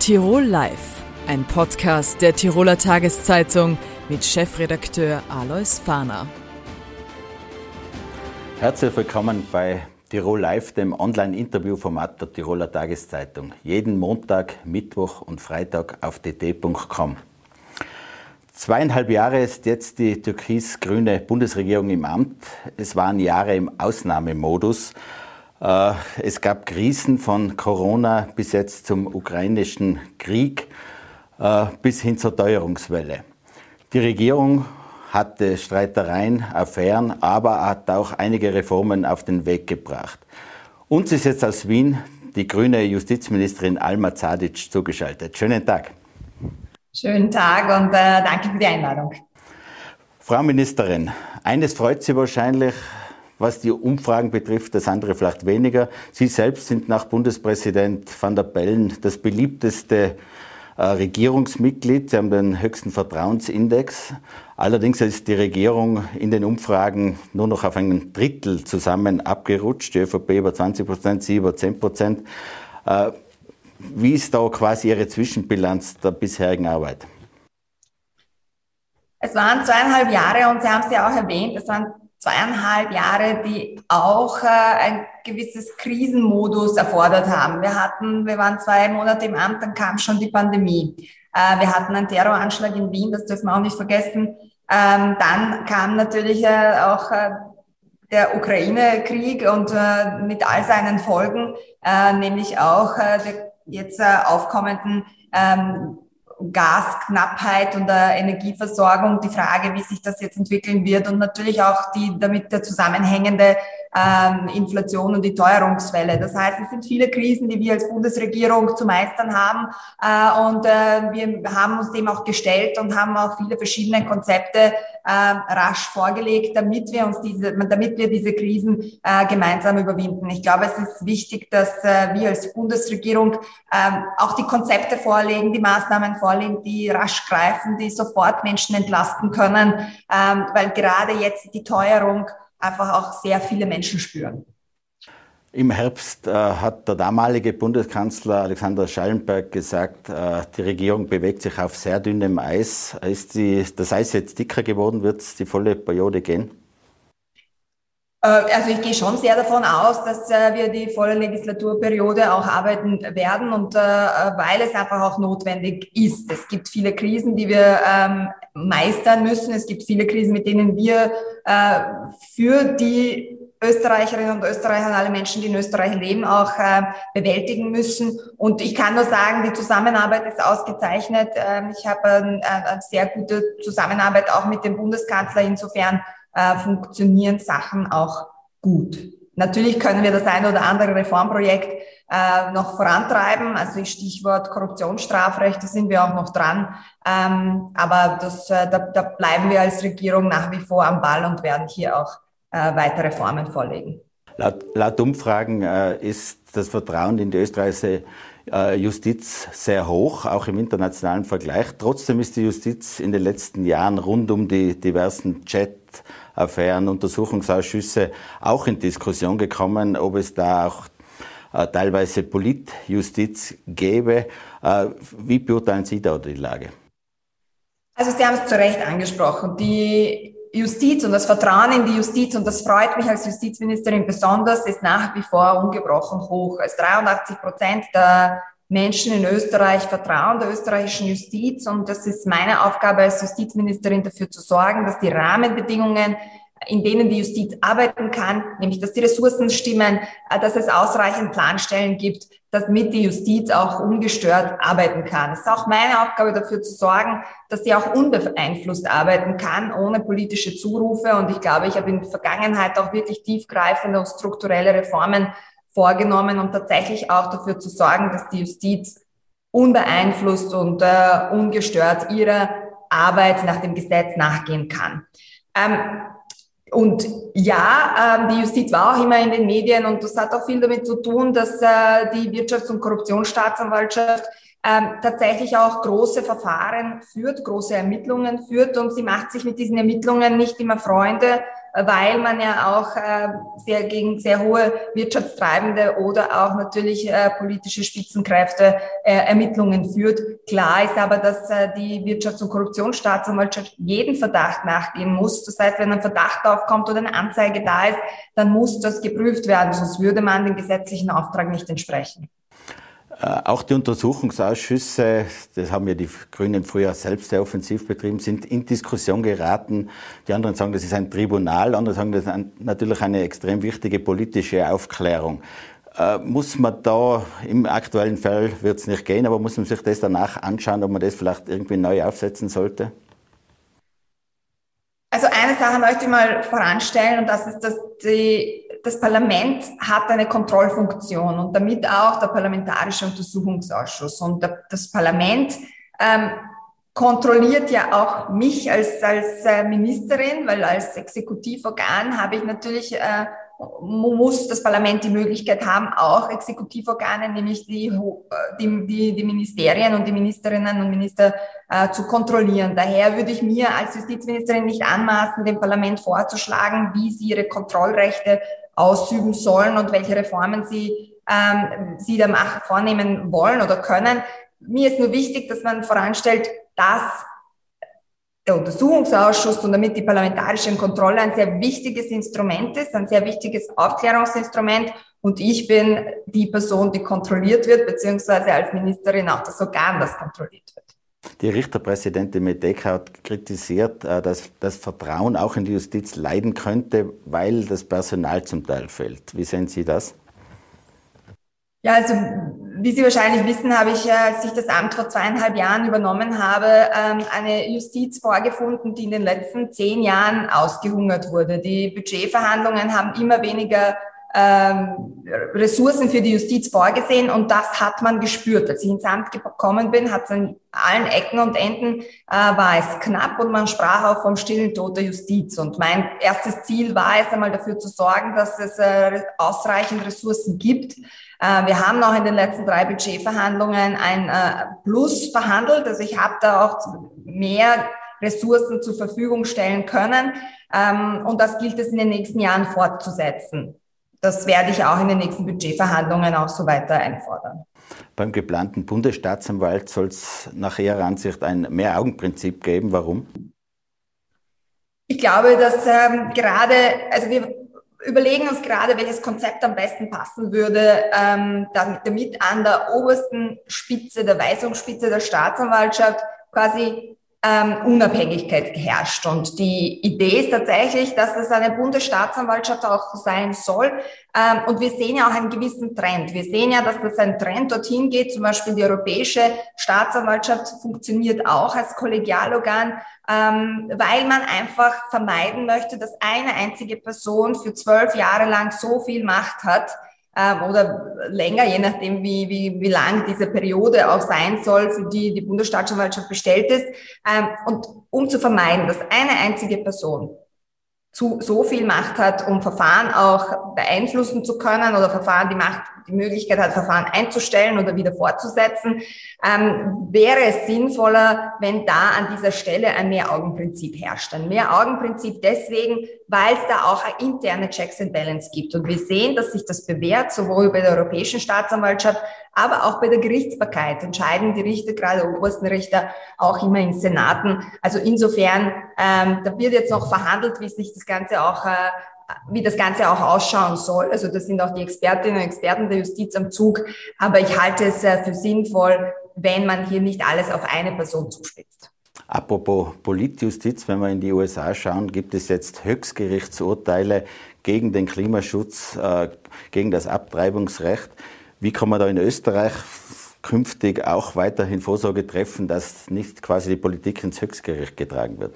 Tirol Live, ein Podcast der Tiroler Tageszeitung mit Chefredakteur Alois Fahner. Herzlich willkommen bei Tirol Live, dem Online-Interview-Format der Tiroler Tageszeitung. Jeden Montag, Mittwoch und Freitag auf dt.com. Zweieinhalb Jahre ist jetzt die türkis-grüne Bundesregierung im Amt. Es waren Jahre im Ausnahmemodus. Äh, es gab Krisen von Corona bis jetzt zum ukrainischen Krieg äh, bis hin zur Teuerungswelle. Die Regierung hatte Streitereien, Affären, aber hat auch einige Reformen auf den Weg gebracht. Uns ist jetzt aus Wien die grüne Justizministerin Alma Zadic zugeschaltet. Schönen Tag. Schönen Tag und äh, danke für die Einladung. Frau Ministerin, eines freut Sie wahrscheinlich, was die Umfragen betrifft, das andere vielleicht weniger. Sie selbst sind nach Bundespräsident van der Bellen das beliebteste äh, Regierungsmitglied. Sie haben den höchsten Vertrauensindex. Allerdings ist die Regierung in den Umfragen nur noch auf ein Drittel zusammen abgerutscht. Die ÖVP über 20 Prozent, Sie über 10 Prozent. Äh, wie ist da quasi Ihre Zwischenbilanz der bisherigen Arbeit? Es waren zweieinhalb Jahre und Sie haben es ja auch erwähnt, es waren zweieinhalb Jahre, die auch äh, ein gewisses Krisenmodus erfordert haben. Wir hatten, wir waren zwei Monate im Amt, dann kam schon die Pandemie. Äh, wir hatten einen Terroranschlag in Wien, das dürfen wir auch nicht vergessen. Ähm, dann kam natürlich äh, auch äh, der Ukraine-Krieg und äh, mit all seinen Folgen, äh, nämlich auch der jetzt aufkommenden ähm, Gasknappheit und der Energieversorgung, die Frage, wie sich das jetzt entwickeln wird und natürlich auch die damit der zusammenhängende ähm, Inflation und die Teuerungswelle. Das heißt, es sind viele Krisen, die wir als Bundesregierung zu meistern haben äh, und äh, wir haben uns dem auch gestellt und haben auch viele verschiedene Konzepte äh, rasch vorgelegt, damit wir uns diese, damit wir diese Krisen äh, gemeinsam überwinden. Ich glaube, es ist wichtig, dass äh, wir als Bundesregierung äh, auch die Konzepte vorlegen, die Maßnahmen vorlegen, die rasch greifen, die sofort Menschen entlasten können, ähm, weil gerade jetzt die Teuerung einfach auch sehr viele Menschen spüren. Im Herbst äh, hat der damalige Bundeskanzler Alexander Schallenberg gesagt, äh, die Regierung bewegt sich auf sehr dünnem Eis. Ist die, das Eis jetzt dicker geworden? Wird es die volle Periode gehen? Äh, also ich gehe schon sehr davon aus, dass äh, wir die volle Legislaturperiode auch arbeiten werden und äh, weil es einfach auch notwendig ist. Es gibt viele Krisen, die wir ähm, meistern müssen. Es gibt viele Krisen, mit denen wir für die Österreicherinnen und Österreicher und alle Menschen, die in Österreich leben, auch bewältigen müssen. Und ich kann nur sagen, die Zusammenarbeit ist ausgezeichnet. Ähm, ich habe eine sehr gute Zusammenarbeit auch mit dem Bundeskanzler. Insofern äh, funktionieren Sachen auch gut. Natürlich können wir das eine oder andere Reformprojekt äh, noch vorantreiben. Also Stichwort Korruptionsstrafrecht, da sind wir auch noch dran. Ähm, aber das, äh, da, da bleiben wir als Regierung nach wie vor am Ball und werden hier auch äh, weitere Reformen vorlegen. Laut, laut Umfragen äh, ist das Vertrauen in die österreichische äh, Justiz sehr hoch, auch im internationalen Vergleich. Trotzdem ist die Justiz in den letzten Jahren rund um die diversen Chat-Affären, Untersuchungsausschüsse auch in Diskussion gekommen, ob es da auch äh, teilweise Politjustiz gäbe. Äh, wie beurteilen Sie da die Lage? Also Sie haben es zu Recht angesprochen. Die Justiz und das Vertrauen in die Justiz, und das freut mich als Justizministerin besonders, ist nach wie vor ungebrochen hoch. Es 83 Prozent der Menschen in Österreich vertrauen der österreichischen Justiz. Und das ist meine Aufgabe als Justizministerin dafür zu sorgen, dass die Rahmenbedingungen in denen die Justiz arbeiten kann, nämlich dass die Ressourcen stimmen, äh, dass es ausreichend Planstellen gibt, damit die Justiz auch ungestört arbeiten kann. Es ist auch meine Aufgabe dafür zu sorgen, dass sie auch unbeeinflusst arbeiten kann, ohne politische Zurufe. Und ich glaube, ich habe in der Vergangenheit auch wirklich tiefgreifende und strukturelle Reformen vorgenommen, um tatsächlich auch dafür zu sorgen, dass die Justiz unbeeinflusst und äh, ungestört ihrer Arbeit nach dem Gesetz nachgehen kann. Ähm, und ja, ähm, die Justiz war auch immer in den Medien und das hat auch viel damit zu tun, dass äh, die Wirtschafts- und Korruptionsstaatsanwaltschaft ähm, tatsächlich auch große Verfahren führt, große Ermittlungen führt und sie macht sich mit diesen Ermittlungen nicht immer Freunde, weil man ja auch äh, sehr gegen sehr hohe wirtschaftstreibende oder auch natürlich äh, politische Spitzenkräfte äh, Ermittlungen führt. Klar ist aber, dass äh, die Wirtschafts- und Korruptionsstaatsanwaltschaft jeden Verdacht nachgehen muss. Das heißt, wenn ein Verdacht aufkommt oder eine Anzeige da ist, dann muss das geprüft werden, sonst würde man dem gesetzlichen Auftrag nicht entsprechen. Äh, auch die Untersuchungsausschüsse, das haben ja die Grünen früher selbst sehr offensiv betrieben, sind in Diskussion geraten. Die anderen sagen, das ist ein Tribunal, andere sagen, das ist natürlich eine extrem wichtige politische Aufklärung. Äh, muss man da, im aktuellen Fall wird es nicht gehen, aber muss man sich das danach anschauen, ob man das vielleicht irgendwie neu aufsetzen sollte? Also eine Sache möchte ich mal voranstellen und das ist, dass die das Parlament hat eine Kontrollfunktion und damit auch der Parlamentarische Untersuchungsausschuss. Und das Parlament ähm, kontrolliert ja auch mich als, als äh, Ministerin, weil als Exekutivorgan habe ich natürlich äh, muss das Parlament die Möglichkeit haben, auch Exekutivorgane, nämlich die, äh, die, die, die Ministerien und die Ministerinnen und Minister äh, zu kontrollieren. Daher würde ich mir als Justizministerin nicht anmaßen, dem Parlament vorzuschlagen, wie sie ihre Kontrollrechte ausüben sollen und welche Reformen sie, ähm, sie da machen, vornehmen wollen oder können. Mir ist nur wichtig, dass man voranstellt, dass der Untersuchungsausschuss und damit die parlamentarische Kontrolle ein sehr wichtiges Instrument ist, ein sehr wichtiges Aufklärungsinstrument. Und ich bin die Person, die kontrolliert wird, beziehungsweise als Ministerin auch das Organ, das kontrolliert wird. Die Richterpräsidentin Medeka hat kritisiert, äh, dass das Vertrauen auch in die Justiz leiden könnte, weil das Personal zum Teil fehlt. Wie sehen Sie das? Ja, also wie Sie wahrscheinlich wissen, habe ich, als ich das Amt vor zweieinhalb Jahren übernommen habe, ähm, eine Justiz vorgefunden, die in den letzten zehn Jahren ausgehungert wurde. Die Budgetverhandlungen haben immer weniger ähm, Ressourcen für die Justiz vorgesehen und das hat man gespürt. Als ich ins Amt gekommen bin, hat es an allen Ecken und Enden äh, war es knapp und man sprach auch vom stillen Tod der Justiz. Und mein erstes Ziel war es einmal dafür zu sorgen, dass es äh, ausreichend Ressourcen gibt. Äh, wir haben auch in den letzten drei Budgetverhandlungen ein äh, Plus verhandelt. Also ich habe da auch mehr Ressourcen zur Verfügung stellen können. Ähm, und das gilt es in den nächsten Jahren fortzusetzen das werde ich auch in den nächsten Budgetverhandlungen auch so weiter einfordern. Beim geplanten Bundesstaatsanwalt soll es nach Ihrer Ansicht ein Mehr-Augen-Prinzip geben. Warum? Ich glaube, dass ähm, gerade, also wir überlegen uns gerade, welches Konzept am besten passen würde, ähm, damit an der obersten Spitze, der Weisungsspitze der Staatsanwaltschaft quasi ähm, Unabhängigkeit herrscht. Und die Idee ist tatsächlich, dass es eine Bundesstaatsanwaltschaft auch sein soll. Ähm, und wir sehen ja auch einen gewissen Trend. Wir sehen ja, dass das ein Trend dorthin geht. Zum Beispiel die Europäische Staatsanwaltschaft funktioniert auch als Kollegialorgan, ähm, weil man einfach vermeiden möchte, dass eine einzige Person für zwölf Jahre lang so viel Macht hat, ähm, oder länger, je nachdem, wie, wie, wie lang diese Periode auch sein soll, für die die Bundesstaatsanwaltschaft bestellt ist. Ähm, und um zu vermeiden, dass eine einzige Person zu, so viel Macht hat, um Verfahren auch beeinflussen zu können oder Verfahren die Macht, die Möglichkeit hat, Verfahren einzustellen oder wieder fortzusetzen, ähm, wäre es sinnvoller, wenn da an dieser Stelle ein Mehr-Augen-Prinzip herrscht. Ein Mehr-Augen-Prinzip deswegen, weil es da auch interne Checks and Balance gibt. Und wir sehen, dass sich das bewährt, sowohl bei der Europäischen Staatsanwaltschaft, aber auch bei der Gerichtsbarkeit entscheiden die Richter, gerade obersten Richter, auch immer in Senaten. Also insofern, ähm, da wird jetzt noch verhandelt, wie sich das Ganze auch äh, wie das Ganze auch ausschauen soll. Also das sind auch die Expertinnen und Experten der Justiz am Zug. Aber ich halte es äh, für sinnvoll, wenn man hier nicht alles auf eine Person zuspitzt. Apropos Politjustiz, wenn wir in die USA schauen, gibt es jetzt Höchstgerichtsurteile gegen den Klimaschutz, äh, gegen das Abtreibungsrecht. Wie kann man da in Österreich künftig auch weiterhin Vorsorge treffen, dass nicht quasi die Politik ins Höchstgericht getragen wird?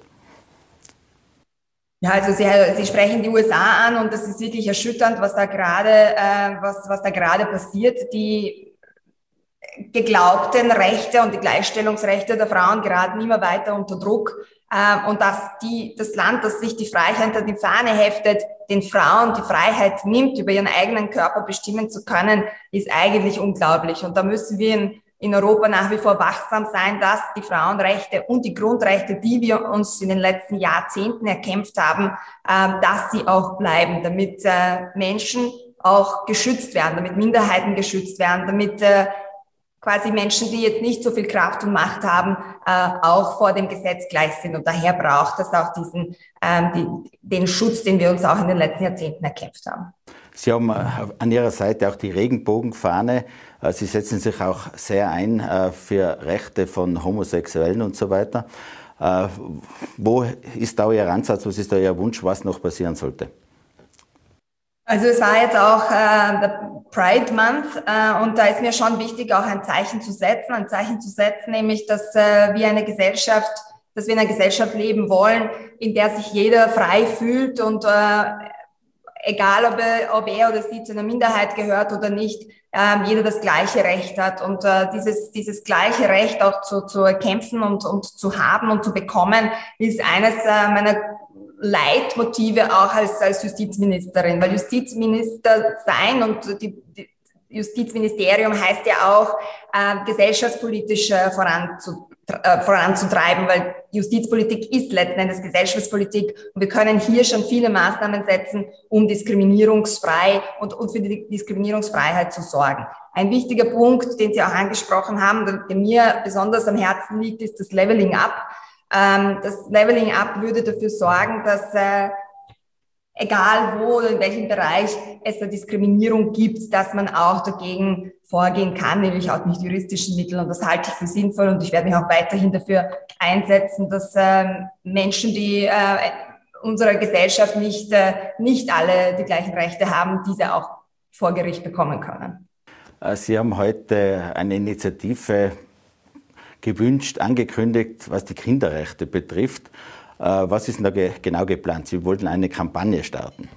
Ja, also Sie, Sie sprechen die USA an und das ist wirklich erschütternd, was da gerade, äh, was, was da gerade passiert. Die geglaubten Rechte und die Gleichstellungsrechte der Frauen geraten immer weiter unter Druck. Äh, und dass die, das Land, das sich die Freiheit hinter die Fahne heftet, den Frauen die Freiheit nimmt, über ihren eigenen Körper bestimmen zu können, ist eigentlich unglaublich. Und da müssen wir in in Europa nach wie vor wachsam sein, dass die Frauenrechte und die Grundrechte, die wir uns in den letzten Jahrzehnten erkämpft haben, äh, dass sie auch bleiben, damit äh, Menschen auch geschützt werden, damit Minderheiten geschützt werden, damit äh, quasi Menschen, die jetzt nicht so viel Kraft und Macht haben, äh, auch vor dem Gesetz gleich sind. Und daher braucht es auch diesen, ähm, den Schutz, den wir uns auch in den letzten Jahrzehnten erkämpft haben. Sie haben äh, an Ihrer Seite auch die Regenbogenfahne. Äh, Sie setzen sich auch sehr ein äh, für Rechte von Homosexuellen und so weiter. Wo ist da Ihr Ansatz? Was ist da Ihr Wunsch, was noch passieren sollte? Also es war jetzt auch äh, der Pride Month äh, und da ist mir schon wichtig, auch ein Zeichen zu setzen, ein Zeichen zu setzen, nämlich, dass äh, wir eine Gesellschaft, dass wir in einer Gesellschaft leben wollen, in der sich jeder frei fühlt und äh, egal ob er, ob er oder sie zu einer Minderheit gehört oder nicht, ähm, jeder das gleiche Recht hat. Und äh, dieses dieses gleiche Recht auch zu, zu erkämpfen und und zu haben und zu bekommen ist eines äh, meiner Leitmotive auch als, als Justizministerin, weil Justizminister sein und die, die Justizministerium heißt ja auch, äh, gesellschaftspolitisch äh, voranzu, äh, voranzutreiben, weil Justizpolitik ist letzten Endes Gesellschaftspolitik und wir können hier schon viele Maßnahmen setzen, um diskriminierungsfrei und, und für die Diskriminierungsfreiheit zu sorgen. Ein wichtiger Punkt, den Sie auch angesprochen haben, der mir besonders am Herzen liegt, ist das Leveling Up. Ähm, das Leveling Up würde dafür sorgen, dass äh, egal wo oder in welchem Bereich es eine Diskriminierung gibt, dass man auch dagegen vorgehen kann, nämlich auch mit juristischen Mitteln. Und das halte ich für sinnvoll und ich werde mich auch weiterhin dafür einsetzen, dass ähm, Menschen, die äh, unserer Gesellschaft nicht, äh, nicht alle die gleichen Rechte haben, diese auch vor Gericht bekommen können. Äh, Sie haben heute eine Initiative gewünscht, angekündigt, was die Kinderrechte betrifft. Was ist denn da genau geplant? Sie wollten eine Kampagne starten.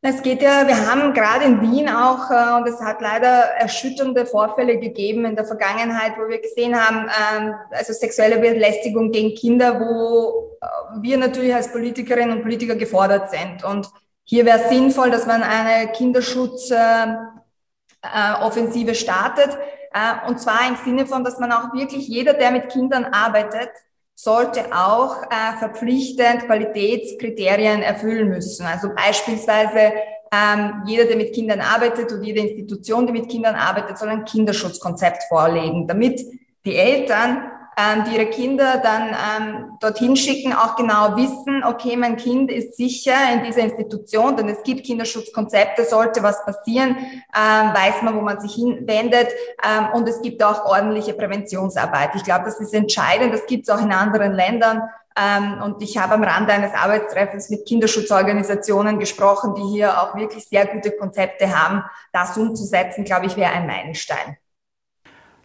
Es geht ja, wir haben gerade in Wien auch, äh, und es hat leider erschütternde Vorfälle gegeben in der Vergangenheit, wo wir gesehen haben, ähm, also sexuelle Belästigung gegen Kinder, wo äh, wir natürlich als Politikerinnen und Politiker gefordert sind. Und hier wäre es sinnvoll, dass man eine Kinderschutzoffensive startet. Äh, und zwar im Sinne von, dass man auch wirklich jeder, der mit Kindern arbeitet, sollte auch äh, verpflichtend Qualitätskriterien erfüllen müssen. Also beispielsweise ähm, jeder, der mit Kindern arbeitet und jede Institution, die mit Kindern arbeitet, soll ein Kinderschutzkonzept vorlegen, damit die Eltern ähm, die ihre Kinder dann ähm, dorthin schicken, auch genau wissen, okay, mein Kind ist sicher in dieser Institution, denn es gibt Kinderschutzkonzepte, sollte was passieren, ähm, weiß man, wo man sich hinwendet ähm, und es gibt auch ordentliche Präventionsarbeit. Ich glaube, das ist entscheidend, das gibt es auch in anderen Ländern. Ähm, und ich habe am Rande eines Arbeitstreffens mit Kinderschutzorganisationen gesprochen, die hier auch wirklich sehr gute Konzepte haben. Das umzusetzen, glaube ich, wäre ein Meilenstein.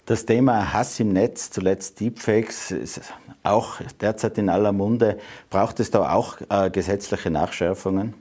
Das Thema Hass im Netz, zuletzt Deepfakes, ist auch derzeit in aller Munde. Braucht es da auch äh, gesetzliche Nachschärfungen?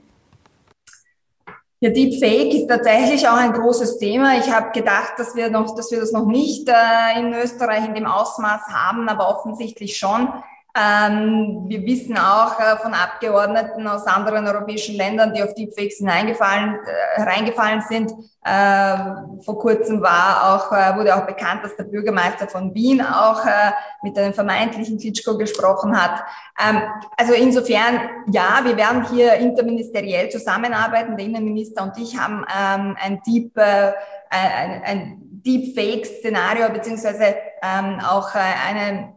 Ja, Deepfake ist tatsächlich auch ein großes Thema. Ich habe gedacht, dass wir, noch, dass wir das noch nicht äh, in Österreich in dem Ausmaß haben, aber offensichtlich schon. Ähm, wir wissen auch äh, von Abgeordneten aus anderen europäischen Ländern, die auf Deepfakes hineingefallen, äh, hereingefallen sind. Äh, vor kurzem war auch, äh, wurde auch bekannt, dass der Bürgermeister von Wien auch äh, mit einem vermeintlichen Klitschko gesprochen hat. Ähm, also insofern, ja, wir werden hier interministeriell zusammenarbeiten. Der Innenminister und ich haben ähm, ein Deep, äh, ein, ein Deepfake-Szenario beziehungsweise ähm, auch eine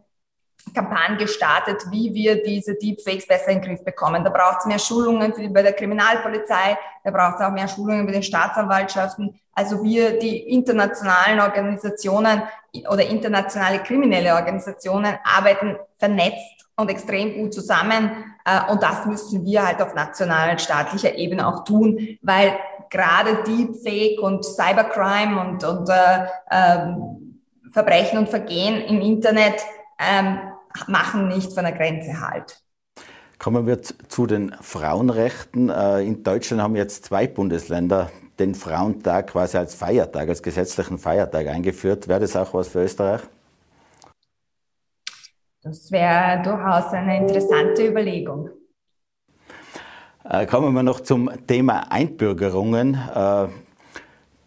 Kampagne gestartet, wie wir diese Deepfakes besser in den Griff bekommen. Da braucht es mehr Schulungen für, bei der Kriminalpolizei, da braucht es auch mehr Schulungen bei den Staatsanwaltschaften. Also wir, die internationalen Organisationen oder internationale kriminelle Organisationen arbeiten vernetzt und extrem gut zusammen. Äh, und das müssen wir halt auf nationaler und staatlicher Ebene auch tun, weil gerade Deepfake und Cybercrime und, und äh, äh, Verbrechen und Vergehen im Internet ähm, machen nicht von der Grenze halt. Kommen wir zu den Frauenrechten. Äh, in Deutschland haben jetzt zwei Bundesländer den Frauentag quasi als Feiertag, als gesetzlichen Feiertag eingeführt. Wäre das auch was für Österreich? Das wäre durchaus eine interessante Überlegung. Äh, kommen wir noch zum Thema Einbürgerungen.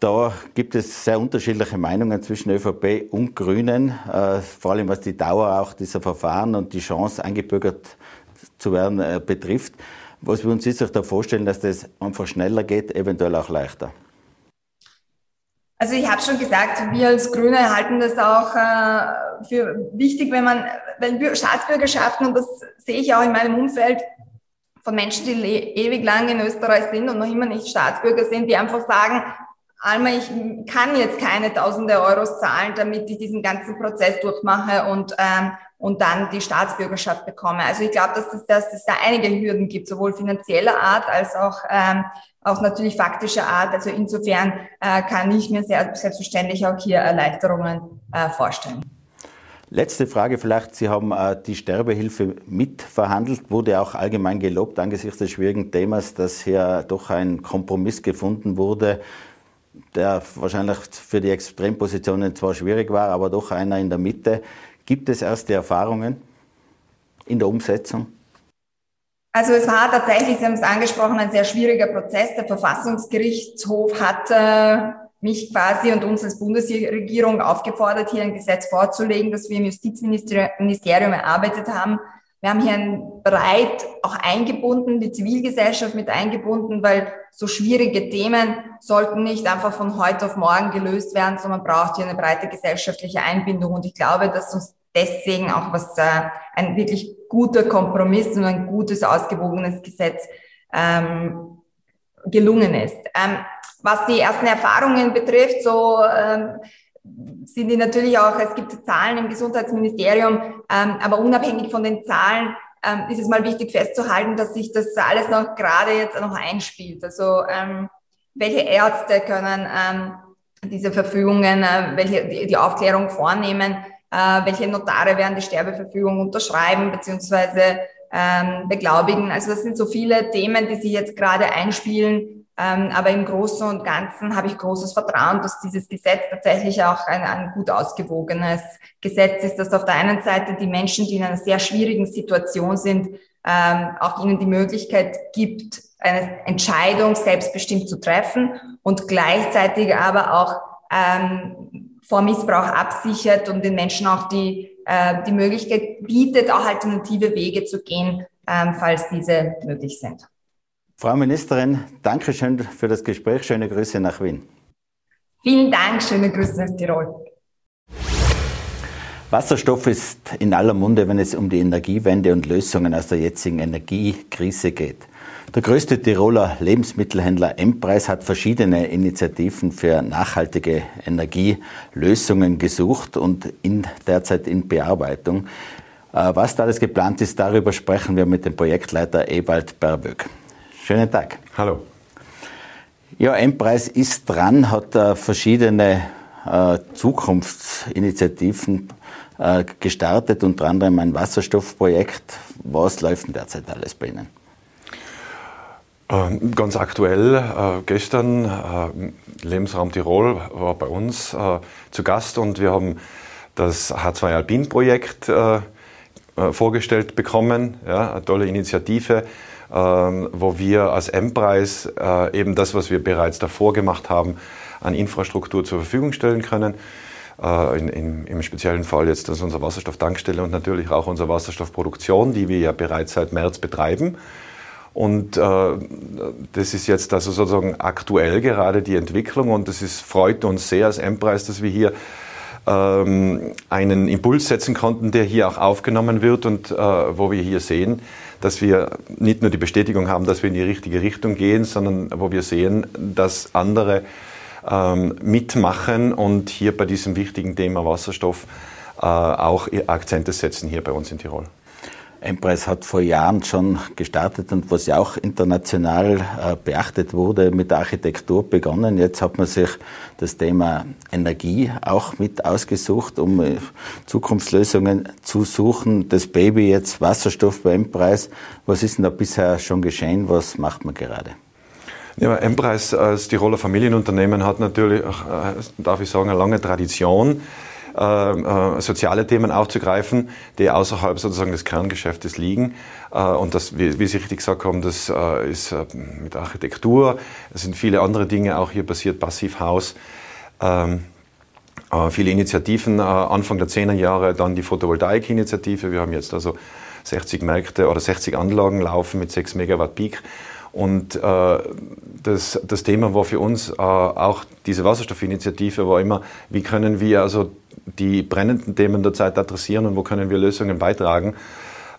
Da gibt es sehr unterschiedliche Meinungen zwischen ÖVP und Grünen, äh, vor allem was die Dauer auch dieser Verfahren und die Chance eingebürgert zu werden äh, betrifft. Was würden Sie sich da vorstellen, dass das einfach schneller geht, eventuell auch leichter? Also ich habe schon gesagt, wir als Grüne halten das auch äh, für wichtig, wenn man, wenn Staatsbürgerschaften, und das sehe ich auch in meinem Umfeld, von Menschen, die ewig lang in Österreich sind und noch immer nicht Staatsbürger sind, die einfach sagen, Alma, ich kann jetzt keine tausende Euros zahlen, damit ich diesen ganzen Prozess durchmache und, ähm, und dann die Staatsbürgerschaft bekomme. Also ich glaube, dass, das, dass es da einige Hürden gibt, sowohl finanzieller Art als auch, ähm, auch natürlich faktischer Art. Also insofern äh, kann ich mir sehr, selbstverständlich auch hier Erleichterungen äh, vorstellen. Letzte Frage vielleicht. Sie haben äh, die Sterbehilfe mitverhandelt, wurde auch allgemein gelobt angesichts des schwierigen Themas, dass hier doch ein Kompromiss gefunden wurde der wahrscheinlich für die Extrempositionen zwar schwierig war, aber doch einer in der Mitte. Gibt es erste Erfahrungen in der Umsetzung? Also es war tatsächlich, Sie haben es angesprochen, ein sehr schwieriger Prozess. Der Verfassungsgerichtshof hat äh, mich quasi und uns als Bundesregierung aufgefordert, hier ein Gesetz vorzulegen, das wir im Justizministerium erarbeitet haben. Wir haben hier ein breit auch eingebunden, die Zivilgesellschaft mit eingebunden, weil so schwierige Themen sollten nicht einfach von heute auf morgen gelöst werden, sondern man braucht hier eine breite gesellschaftliche Einbindung. Und ich glaube, dass uns deswegen auch was äh, ein wirklich guter Kompromiss und ein gutes, ausgewogenes Gesetz ähm, gelungen ist. Ähm, was die ersten Erfahrungen betrifft, so ähm, sind die natürlich auch, es gibt Zahlen im Gesundheitsministerium, ähm, aber unabhängig von den Zahlen ähm, ist es mal wichtig festzuhalten, dass sich das alles noch gerade jetzt noch einspielt. Also ähm, welche Ärzte können ähm, diese Verfügungen, äh, welche die, die Aufklärung vornehmen, äh, welche Notare werden die Sterbeverfügung unterschreiben beziehungsweise ähm, beglaubigen. Also das sind so viele Themen, die sich jetzt gerade einspielen, aber im Großen und Ganzen habe ich großes Vertrauen, dass dieses Gesetz tatsächlich auch ein, ein gut ausgewogenes Gesetz ist, das auf der einen Seite die Menschen, die in einer sehr schwierigen Situation sind, ähm, auch ihnen die Möglichkeit gibt, eine Entscheidung selbstbestimmt zu treffen und gleichzeitig aber auch ähm, vor Missbrauch absichert und den Menschen auch die, äh, die Möglichkeit bietet, auch alternative Wege zu gehen, ähm, falls diese möglich sind. Frau Ministerin, danke schön für das Gespräch. Schöne Grüße nach Wien. Vielen Dank, schöne Grüße nach Tirol. Wasserstoff ist in aller Munde, wenn es um die Energiewende und Lösungen aus der jetzigen Energiekrise geht. Der größte Tiroler Lebensmittelhändler M-Preis hat verschiedene Initiativen für nachhaltige Energielösungen gesucht und in, derzeit in Bearbeitung. Äh, was da alles geplant ist, darüber sprechen wir mit dem Projektleiter Ewald Berböck. Schönen Tag. Hallo. Ja, M-Preis ist dran, hat äh, verschiedene äh, Zukunftsinitiativen äh, gestartet, unter anderem ein Wasserstoffprojekt. Was läuft denn derzeit alles bei Ihnen? Ähm, ganz aktuell, äh, gestern, äh, Lebensraum Tirol war bei uns äh, zu Gast und wir haben das H2 Alpin Projekt vorgestellt bekommen. Ja, eine tolle Initiative wo wir als M-Preis äh, eben das, was wir bereits davor gemacht haben, an Infrastruktur zur Verfügung stellen können. Äh, in, in, Im speziellen Fall jetzt das unsere Wasserstofftankstelle und natürlich auch unsere Wasserstoffproduktion, die wir ja bereits seit März betreiben. Und äh, das ist jetzt also sozusagen aktuell gerade die Entwicklung und es ist, freut uns sehr als M-Preis, dass wir hier ähm, einen Impuls setzen konnten, der hier auch aufgenommen wird und äh, wo wir hier sehen, dass wir nicht nur die Bestätigung haben, dass wir in die richtige Richtung gehen, sondern wo wir sehen, dass andere ähm, mitmachen und hier bei diesem wichtigen Thema Wasserstoff äh, auch Akzente setzen hier bei uns in Tirol. Empress hat vor Jahren schon gestartet und was ja auch international äh, beachtet wurde, mit der Architektur begonnen. Jetzt hat man sich das Thema Energie auch mit ausgesucht, um äh, Zukunftslösungen zu suchen. Das Baby jetzt Wasserstoff bei Empress. Was ist denn da bisher schon geschehen? Was macht man gerade? Ja, Empress als Tiroler Familienunternehmen hat natürlich, äh, darf ich sagen, eine lange Tradition äh, äh, soziale Themen aufzugreifen, die außerhalb sozusagen des Kerngeschäftes liegen. Äh, und das, wie, Sie richtig gesagt haben, das äh, ist mit Architektur, es sind viele andere Dinge auch hier passiert, Passivhaus. Ähm, viele Initiativen, Anfang der 10er Jahre dann die Photovoltaik-Initiative. Wir haben jetzt also 60 Märkte oder 60 Anlagen laufen mit 6 Megawatt Peak. Und äh, das, das Thema war für uns äh, auch diese Wasserstoffinitiative war immer, wie können wir also die brennenden Themen der Zeit adressieren und wo können wir Lösungen beitragen.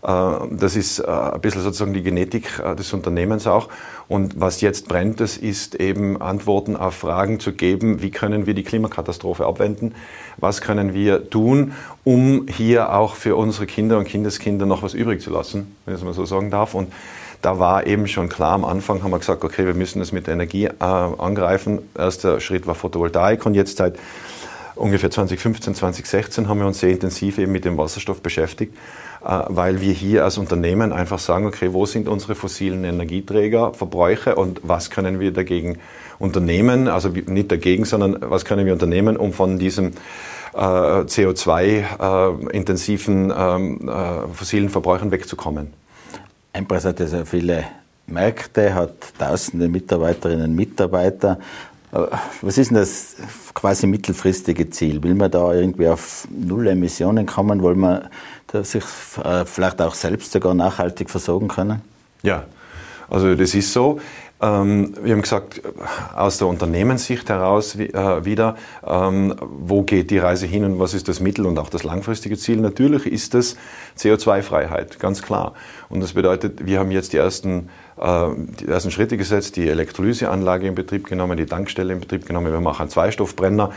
Äh, das ist äh, ein bisschen sozusagen die Genetik äh, des Unternehmens auch. Und was jetzt brennt, das ist eben Antworten auf Fragen zu geben, wie können wir die Klimakatastrophe abwenden, was können wir tun, um hier auch für unsere Kinder und Kindeskinder noch was übrig zu lassen, wenn ich es mal so sagen darf. Und da war eben schon klar, am Anfang haben wir gesagt, okay, wir müssen das mit Energie äh, angreifen. Erster Schritt war Photovoltaik und jetzt seit ungefähr 2015, 2016 haben wir uns sehr intensiv eben mit dem Wasserstoff beschäftigt, äh, weil wir hier als Unternehmen einfach sagen, okay, wo sind unsere fossilen Energieträger, Verbräuche und was können wir dagegen unternehmen, also nicht dagegen, sondern was können wir unternehmen, um von diesem äh, CO2-intensiven äh, ähm, äh, fossilen Verbräuchen wegzukommen. Empress hat ja sehr viele Märkte, hat tausende Mitarbeiterinnen und Mitarbeiter. Äh, was ist denn das quasi mittelfristige Ziel? Will man da irgendwie auf Null Emissionen kommen? Wollen wir sich äh, vielleicht auch selbst sogar nachhaltig versorgen können? Ja, also das ist so. Ähm, wir haben gesagt, aus der Unternehmenssicht heraus äh, wieder, ähm, wo geht die Reise hin und was ist das Mittel und auch das langfristige Ziel? Natürlich ist das CO2-Freiheit, ganz klar. Und das bedeutet, wir haben jetzt die ersten, äh, die ersten Schritte gesetzt, die Elektrolyseanlage in Betrieb genommen, die Tankstelle in Betrieb genommen. Wir machen einen Zweistoffbrenner,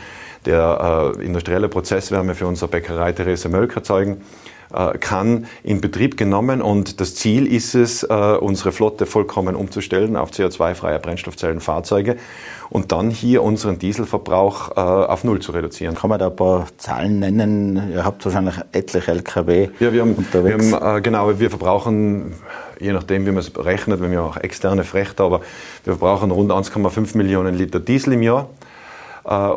der äh, industrielle Prozesswärme für unsere Bäckerei Therese Mölk erzeugen kann in Betrieb genommen und das Ziel ist es, äh, unsere Flotte vollkommen umzustellen auf CO2-freie Brennstoffzellenfahrzeuge und dann hier unseren Dieselverbrauch äh, auf Null zu reduzieren. Kann man da ein paar Zahlen nennen? Ihr habt wahrscheinlich etliche Lkw ja, wir haben, unterwegs. Wir haben, genau, wir verbrauchen, je nachdem wie man es rechnet, wenn wir auch externe Frechter, aber wir verbrauchen rund 1,5 Millionen Liter Diesel im Jahr.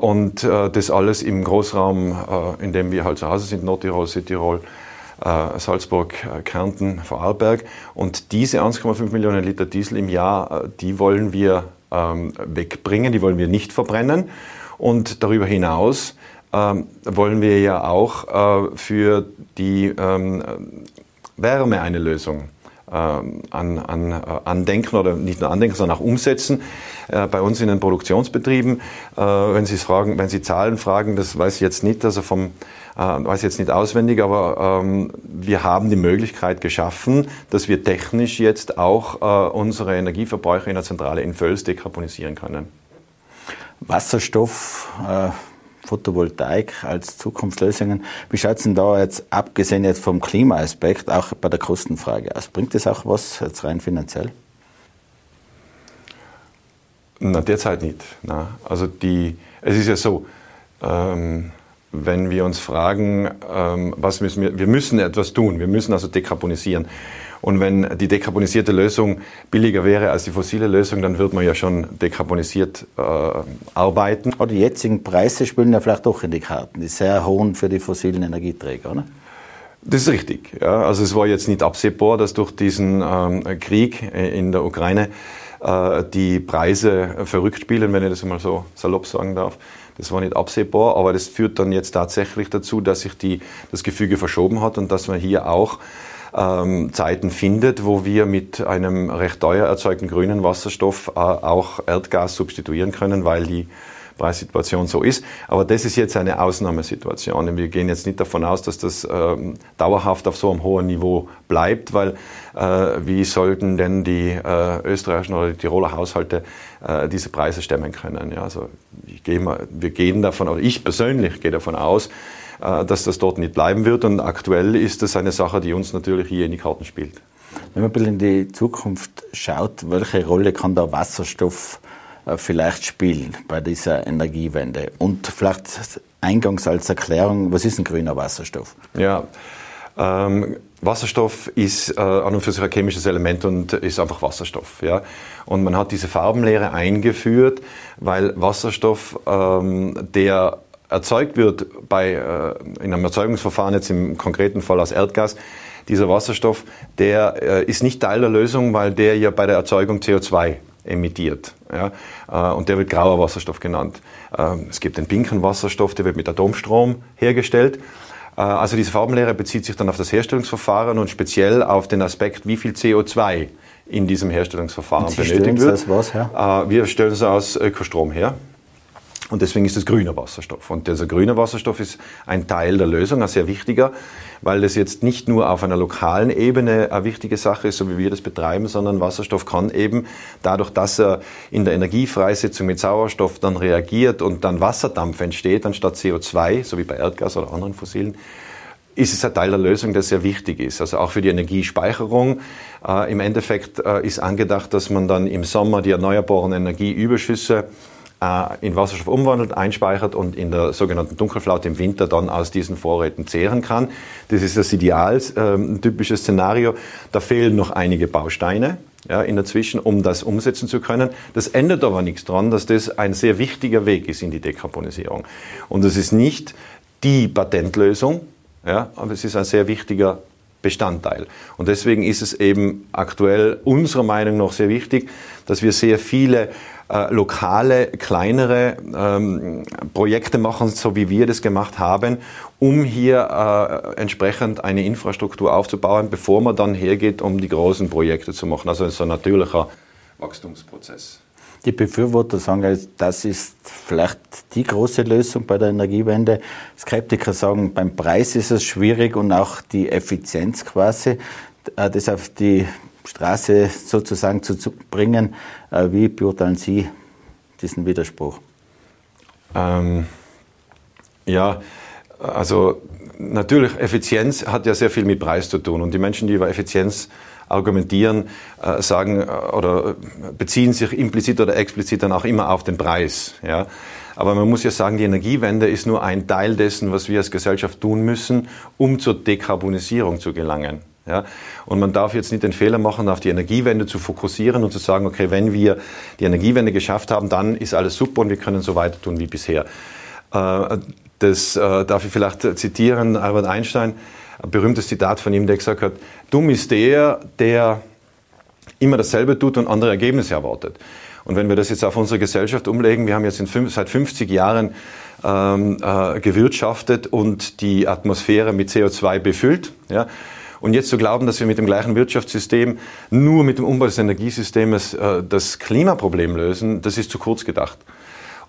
Und das alles im Großraum, in dem wir halt zu Hause sind, Nordtirol, Südtirol, äh, Salzburg, äh, Kärnten, Vorarlberg. Und diese 1,5 Millionen Liter Diesel im Jahr, äh, die wollen wir ähm, wegbringen, die wollen wir nicht verbrennen. Und darüber hinaus ähm, wollen wir ja auch für die ähm, Wärme eine Lösung an, an, äh, andenken oder nicht nur andenken, sondern auch umsetzen. Äh, bei uns in den Produktionsbetrieben, äh, wenn Sie fragen, wenn Sie Zahlen fragen, das weiß ich jetzt nicht, also vom weiß ich jetzt nicht auswendig, aber ähm, wir haben die Möglichkeit geschaffen, dass wir technisch jetzt auch unsere Energieverbräuche in der Zentrale in Völs dekarbonisieren können. Wasserstoff Photovoltaik als Zukunftslösungen. Wie schaut es denn da jetzt, abgesehen jetzt vom Klimaaspekt, auch bei der Kostenfrage aus? Bringt das auch was jetzt rein finanziell? Na, derzeit nicht. Na. Also die, es ist ja so, ähm, wenn wir uns fragen, ähm, was müssen wir, wir müssen etwas tun, wir müssen also dekarbonisieren. Und wenn die dekarbonisierte Lösung billiger wäre als die fossile Lösung, dann würde man ja schon dekarbonisiert äh, arbeiten. Aber die jetzigen Preise spielen ja vielleicht doch in die Karten, die sehr hohen für die fossilen Energieträger, oder? Das ist richtig. Ja. Also es war jetzt nicht absehbar, dass durch diesen ähm, Krieg in der Ukraine äh, die Preise verrückt spielen, wenn ich das mal so salopp sagen darf. Das war nicht absehbar, aber das führt dann jetzt tatsächlich dazu, dass sich die, das Gefüge verschoben hat und dass man hier auch ähm, Zeiten findet, wo wir mit einem recht teuer erzeugten grünen Wasserstoff äh, auch Erdgas substituieren können, weil die Preissituation so ist. Aber das ist jetzt eine Ausnahmesituation. Wir gehen jetzt nicht davon aus, dass das ähm, dauerhaft auf so einem hohen Niveau bleibt, weil äh, wie sollten denn die äh, österreichischen oder die Tiroler Haushalte äh, diese Preise stemmen können? Ja, also ich gehe mal, wir gehen davon, oder ich persönlich gehe davon aus, äh, dass das dort nicht bleiben wird. Und aktuell ist das eine Sache, die uns natürlich hier in die Karten spielt. Wenn man ein bisschen in die Zukunft schaut, welche Rolle kann der Wasserstoff vielleicht spielen bei dieser Energiewende? Und vielleicht eingangs als Erklärung, was ist ein grüner Wasserstoff? Ja, ähm, Wasserstoff ist äh, an und für sich ein chemisches Element und ist einfach Wasserstoff. Ja? Und man hat diese Farbenlehre eingeführt, weil Wasserstoff, ähm, der erzeugt wird bei, äh, in einem Erzeugungsverfahren, jetzt im konkreten Fall aus Erdgas, dieser Wasserstoff, der äh, ist nicht Teil der Lösung, weil der ja bei der Erzeugung CO2 emittiert. Ja? Äh, und der wird grauer Wasserstoff genannt. Ähm, es gibt den pinken Wasserstoff, der wird mit Atomstrom hergestellt. Äh, also diese Farbenlehre bezieht sich dann auf das Herstellungsverfahren und speziell auf den Aspekt, wie viel CO2 in diesem Herstellungsverfahren benötigt wird. Was, ja? Äh, wir stellen es aus Ökostrom her. Und deswegen ist es grüner Wasserstoff. Und dieser grüne Wasserstoff ist ein Teil der Lösung, ein sehr wichtiger, weil das jetzt nicht nur auf einer lokalen Ebene eine wichtige Sache ist, so wie wir das betreiben, sondern Wasserstoff kann eben dadurch, dass er in der Energiefreisetzung mit Sauerstoff dann reagiert und dann Wasserdampf entsteht, anstatt CO2, so wie bei Erdgas oder anderen fossilen, ist es ein Teil der Lösung, der sehr wichtig ist. Also auch für die Energiespeicherung. Äh, Im Endeffekt äh, ist angedacht, dass man dann im Sommer die erneuerbaren Energieüberschüsse in Wasserstoff umwandelt, einspeichert und in der sogenannten Dunkelflaute im Winter dann aus diesen Vorräten zehren kann. Das ist das ideal äh, typische Szenario. Da fehlen noch einige Bausteine ja, in der Zwischen, um das umsetzen zu können. Das ändert aber nichts daran, dass das ein sehr wichtiger Weg ist in die Dekarbonisierung. Und es ist nicht die Patentlösung, ja, aber es ist ein sehr wichtiger Bestandteil. Und deswegen ist es eben aktuell unserer Meinung nach sehr wichtig, dass wir sehr viele äh, lokale, kleinere ähm, Projekte machen, so wie wir das gemacht haben, um hier äh, entsprechend eine Infrastruktur aufzubauen, bevor man dann hergeht, um die großen Projekte zu machen. Also so ein natürlicher Wachstumsprozess. Die Befürworter sagen, das ist vielleicht die große Lösung bei der Energiewende. Skeptiker sagen, beim Preis ist es schwierig und auch die Effizienz quasi, äh, das auf die Straße sozusagen zu, bringen. Äh, wie beurteilen Sie diesen Widerspruch? Ähm, ja, also natürlich, Effizienz hat ja sehr viel mit Preis zu tun. Und die Menschen, die über Effizienz argumentieren, äh, sagen äh, oder beziehen sich implizit oder explizit dann auch immer auf den Preis. Ja. Aber man muss ja sagen, die Energiewende ist nur ein Teil dessen, was wir als Gesellschaft tun müssen, um zur Dekarbonisierung zu gelangen. Ja? Und man darf jetzt nicht den Fehler machen, auf die Energiewende zu fokussieren und zu sagen, okay, wenn wir die Energiewende geschafft haben, dann ist alles super und wir können so weiter tun wie bisher. Äh, das äh, darf ich vielleicht zitieren, Albert Einstein, ein berühmtes Zitat von ihm, der gesagt hat, dumm ist der, der immer dasselbe tut und andere Ergebnisse erwartet. Und wenn wir das jetzt auf unsere Gesellschaft umlegen, wir haben jetzt fünf, seit 50 Jahren ähm, äh, gewirtschaftet und die Atmosphäre mit CO2 befüllt. Ja, und jetzt zu glauben, dass wir mit dem gleichen Wirtschaftssystem nur mit dem Umbau des Energiesystems äh, das Klimaproblem lösen, das ist zu kurz gedacht.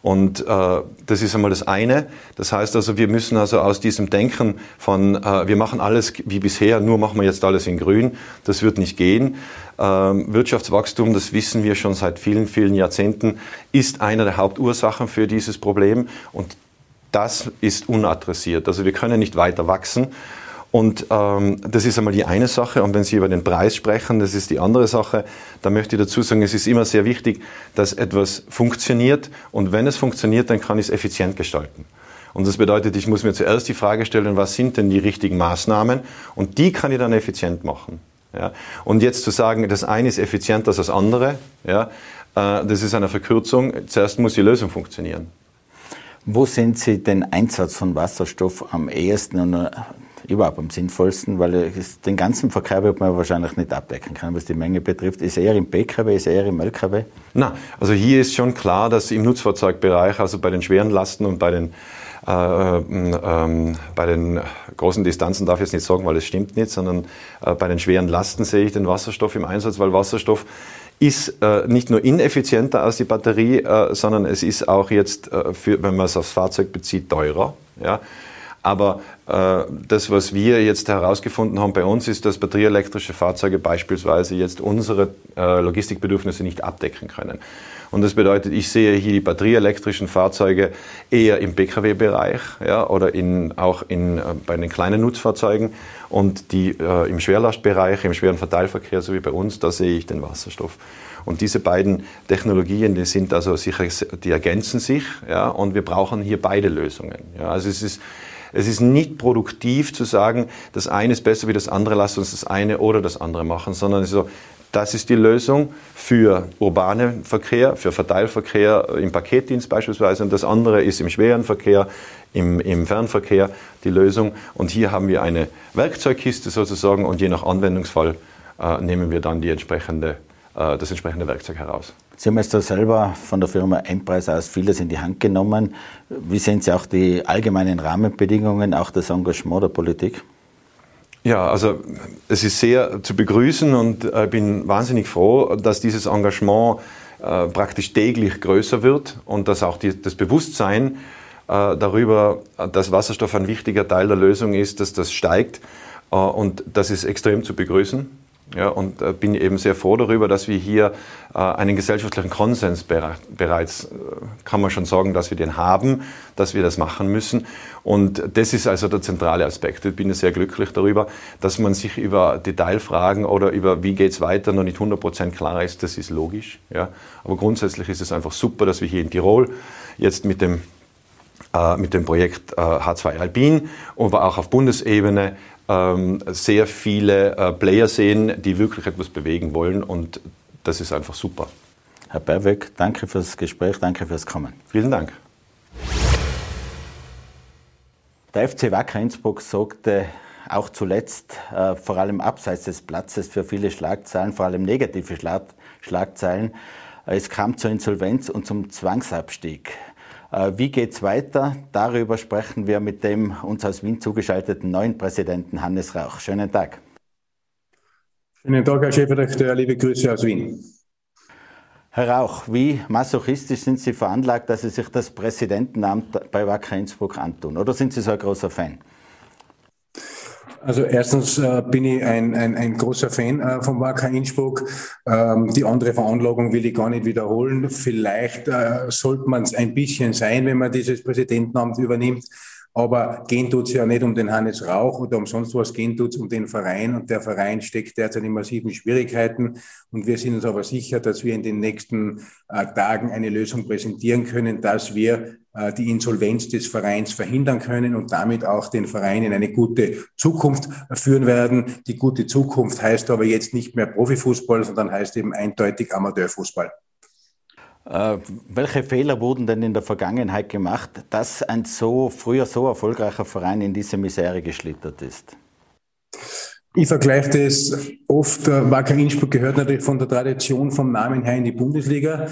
Und äh, das ist einmal das eine. Das heißt also, wir müssen also aus diesem Denken von, äh, wir machen alles wie bisher, nur machen wir jetzt alles in Grün, das wird nicht gehen. Ähm, Wirtschaftswachstum, das wissen wir schon seit vielen, vielen Jahrzehnten, ist eine der Hauptursachen für dieses Problem. Und das ist unadressiert. Also wir können nicht weiter wachsen. Und ähm, das ist einmal die eine Sache. Und wenn Sie über den Preis sprechen, das ist die andere Sache. Da möchte ich dazu sagen, es ist immer sehr wichtig, dass etwas funktioniert. Und wenn es funktioniert, dann kann ich es effizient gestalten. Und das bedeutet, ich muss mir zuerst die Frage stellen, was sind denn die richtigen Maßnahmen? Und die kann ich dann effizient machen. Ja? Und jetzt zu sagen, das eine ist effizienter als das andere, ja, äh, das ist eine Verkürzung. Zuerst muss die Lösung funktionieren. Wo sehen Sie den Einsatz von Wasserstoff am ehesten und überhaupt am sinnvollsten, weil den ganzen Verkehr wird man wahrscheinlich nicht abdecken können, was die Menge betrifft. Ist eher im PKW, ist eher im LKW? Na, also hier ist schon klar, dass im Nutzfahrzeugbereich, also bei den schweren Lasten und bei den äh, ähm, bei den großen Distanzen darf ich jetzt nicht sagen, weil es stimmt nicht, sondern äh, bei den schweren Lasten sehe ich den Wasserstoff im Einsatz, weil Wasserstoff ist äh, nicht nur ineffizienter als die Batterie, äh, sondern es ist auch jetzt, äh, für, wenn man es aufs Fahrzeug bezieht, teurer. Ja? Aber äh, das, was wir jetzt herausgefunden haben bei uns, ist, dass batterieelektrische Fahrzeuge beispielsweise jetzt unsere äh, Logistikbedürfnisse nicht abdecken können. Und das bedeutet, ich sehe hier die batterieelektrischen Fahrzeuge eher im Pkw-Bereich ja, oder in, auch in, äh, bei den kleinen Nutzfahrzeugen und die äh, im Schwerlastbereich, im schweren Verteilverkehr, so wie bei uns, da sehe ich den Wasserstoff. Und diese beiden Technologien, die sind also sicher, die ergänzen sich, ja, und wir brauchen hier beide Lösungen. Ja. Also es ist es ist nicht produktiv zu sagen, das eine ist besser wie das andere, lass uns das eine oder das andere machen, sondern so, Das ist die Lösung für urbanen Verkehr, für Verteilverkehr im Paketdienst beispielsweise. Und das andere ist im schweren Verkehr, im, im Fernverkehr die Lösung. Und hier haben wir eine Werkzeugkiste sozusagen und je nach Anwendungsfall äh, nehmen wir dann die entsprechende, äh, das entsprechende Werkzeug heraus. Sie haben jetzt da selber von der Firma Enpreis aus vieles in die Hand genommen. Wie sehen Sie auch die allgemeinen Rahmenbedingungen, auch das Engagement der Politik? Ja, also es ist sehr zu begrüßen und ich äh, bin wahnsinnig froh, dass dieses Engagement äh, praktisch täglich größer wird und dass auch die, das Bewusstsein äh, darüber, dass Wasserstoff ein wichtiger Teil der Lösung ist, dass das steigt und das ist extrem zu begrüßen. Ja, und äh, bin eben sehr froh darüber, dass wir hier äh, einen gesellschaftlichen Konsens bereits, äh, kann man schon sagen, dass wir den haben, dass wir das machen müssen. Und das ist also der zentrale Aspekt. Ich bin sehr glücklich darüber, dass man sich über Detailfragen oder über wie geht es weiter noch nicht 100% klar ist. Das ist logisch. Ja. Aber grundsätzlich ist es einfach super, dass wir hier in Tirol jetzt mit dem äh, mit dem Projekt äh, H2 Alpin, aber auch auf Bundesebene sehr viele äh, Player sehen, die wirklich etwas bewegen wollen und das ist einfach super. Herr Berweg, danke fürs Gespräch, danke fürs Kommen. Vielen Dank. Der FC Wacker Innsbruck sorgte auch zuletzt äh, vor allem abseits des Platzes für viele Schlagzeilen, vor allem negative Schlag Schlagzeilen. Es kam zur Insolvenz und zum Zwangsabstieg. Äh, wie geht es weiter? Darüber sprechen wir mit dem uns aus Wien zugeschalteten neuen Präsidenten Hannes Rauch. Schönen Tag. Schönen Tag, Herr Chefredakteur. Liebe Grüße aus Wien. Herr Rauch, wie masochistisch sind Sie veranlagt, dass Sie sich das Präsidentenamt bei Wacker Innsbruck antun? Oder sind Sie so ein großer Fan? Also erstens äh, bin ich ein, ein, ein großer Fan äh, von Wacker Innsbruck. Ähm, die andere Veranlagung will ich gar nicht wiederholen. Vielleicht äh, sollte man es ein bisschen sein, wenn man dieses Präsidentenamt übernimmt. Aber gehen tut es ja nicht um den Hannes Rauch oder um sonst was, gehen tut es um den Verein. Und der Verein steckt derzeit in massiven Schwierigkeiten. Und wir sind uns aber sicher, dass wir in den nächsten äh, Tagen eine Lösung präsentieren können, dass wir die Insolvenz des Vereins verhindern können und damit auch den Verein in eine gute Zukunft führen werden. Die gute Zukunft heißt aber jetzt nicht mehr Profifußball, sondern heißt eben eindeutig Amateurfußball. Äh, welche Fehler wurden denn in der Vergangenheit gemacht, dass ein so früher so erfolgreicher Verein in diese Misere geschlittert ist? Ich vergleiche das oft, äh, Wacker Innsbruck gehört natürlich von der Tradition vom Namen her in die Bundesliga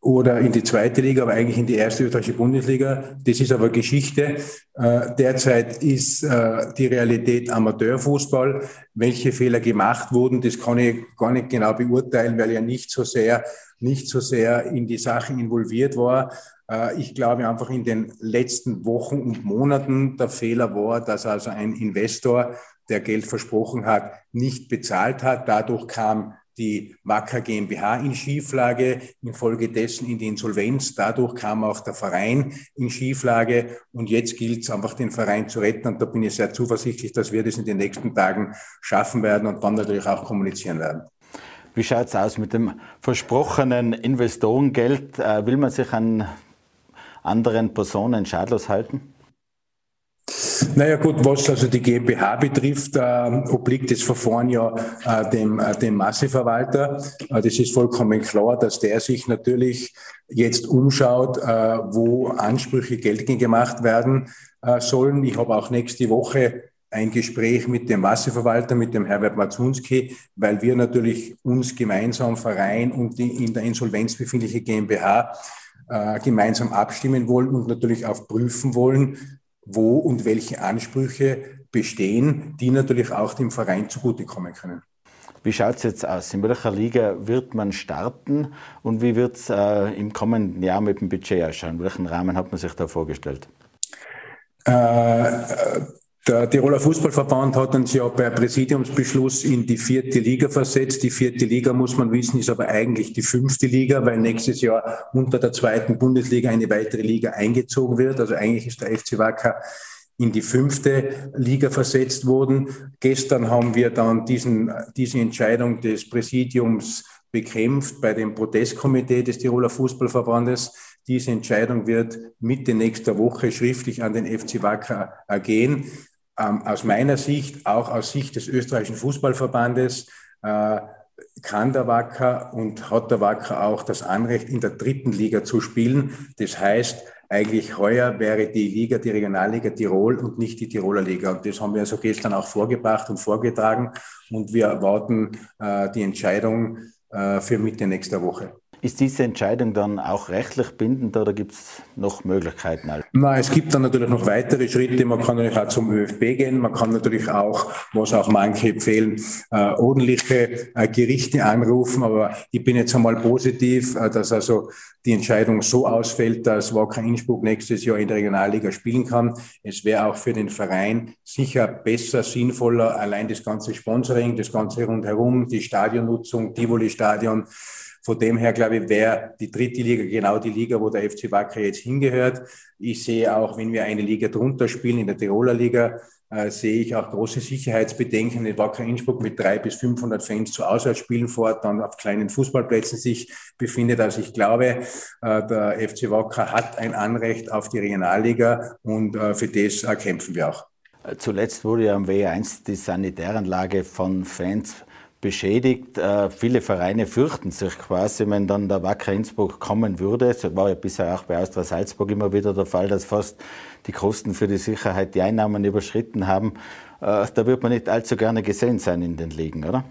oder in die zweite Liga, aber eigentlich in die erste österreichische Bundesliga. Das ist aber Geschichte. Äh, derzeit ist äh, die Realität Amateurfußball. Welche Fehler gemacht wurden, das kann ich gar nicht genau beurteilen, weil ich ja nicht so sehr, nicht so sehr in die Sache involviert war. Äh, ich glaube einfach in den letzten Wochen und Monaten der Fehler war, dass also ein Investor, der Geld versprochen hat, nicht bezahlt hat. Dadurch kam die Wacker GmbH in Schieflage, infolgedessen in die Insolvenz. Dadurch kam auch der Verein in Schieflage und jetzt gilt es einfach, den Verein zu retten. Und da bin ich sehr zuversichtlich, dass wir das in den nächsten Tagen schaffen werden und dann natürlich auch kommunizieren werden. Wie schaut es aus mit dem versprochenen Investorengeld? Äh, will man sich an anderen Personen schadlos halten? Naja gut, was also die GmbH betrifft, äh, obliegt das Verfahren ja äh, dem, äh, dem Masseverwalter. Äh, das ist vollkommen klar, dass der sich natürlich jetzt umschaut, äh, wo Ansprüche geltend gemacht werden äh, sollen. Ich habe auch nächste Woche ein Gespräch mit dem Masseverwalter, mit dem Herbert Matzunski, weil wir natürlich uns gemeinsam Verein und die in der Insolvenz befindliche GmbH äh, gemeinsam abstimmen wollen und natürlich auch prüfen wollen, wo und welche Ansprüche bestehen, die natürlich auch dem Verein zugutekommen können. Wie schaut es jetzt aus? In welcher Liga wird man starten und wie wird es äh, im kommenden Jahr mit dem Budget ausschauen? Welchen Rahmen hat man sich da vorgestellt? Äh, der Tiroler Fußballverband hat uns ja per Präsidiumsbeschluss in die vierte Liga versetzt. Die vierte Liga, muss man wissen, ist aber eigentlich die fünfte Liga, weil nächstes Jahr unter der zweiten Bundesliga eine weitere Liga eingezogen wird. Also eigentlich ist der FC Wacker in die fünfte Liga versetzt worden. Gestern haben wir dann diesen, diese Entscheidung des Präsidiums bekämpft bei dem Protestkomitee des Tiroler Fußballverbandes. Diese Entscheidung wird Mitte nächster Woche schriftlich an den FC Wacker ergehen ähm, aus meiner Sicht, auch aus Sicht des österreichischen Fußballverbandes, äh, kann der Wacker und hat der Wacker auch das Anrecht, in der dritten Liga zu spielen. Das heißt, eigentlich heuer wäre die Liga die Regionalliga Tirol und nicht die Tiroler Liga. Und das haben wir also gestern auch vorgebracht und vorgetragen. Und wir erwarten äh, die Entscheidung äh, für Mitte nächster Woche. Ist diese Entscheidung dann auch rechtlich bindend oder gibt es noch Möglichkeiten? Na, es gibt dann natürlich noch weitere Schritte. Man kann natürlich auch zum ÖFB gehen. Man kann natürlich auch, was auch manche empfehlen, äh, ordentliche äh, Gerichte anrufen. Aber ich bin jetzt einmal positiv, äh, dass also die Entscheidung so ausfällt, dass Wacker Innsbruck nächstes Jahr in der Regionalliga spielen kann. Es wäre auch für den Verein sicher besser, sinnvoller, allein das ganze Sponsoring, das ganze rundherum, die Stadionnutzung, Tivoli-Stadion, von dem her, glaube ich, wäre die dritte Liga genau die Liga, wo der FC Wacker jetzt hingehört. Ich sehe auch, wenn wir eine Liga drunter spielen, in der Tiroler Liga, äh, sehe ich auch große Sicherheitsbedenken in Wacker Innsbruck mit drei bis 500 Fans zu Auswärtsspielen fort, dann auf kleinen Fußballplätzen sich befindet. Also ich glaube, äh, der FC Wacker hat ein Anrecht auf die Regionalliga und äh, für das äh, kämpfen wir auch. Zuletzt wurde ja am W1 die Sanitäranlage von Fans beschädigt. Äh, viele Vereine fürchten sich quasi, wenn dann der Wacker Innsbruck kommen würde. Das war ja bisher auch bei Austria Salzburg immer wieder der Fall, dass fast die Kosten für die Sicherheit die Einnahmen überschritten haben. Äh, da wird man nicht allzu gerne gesehen sein in den Ligen, oder?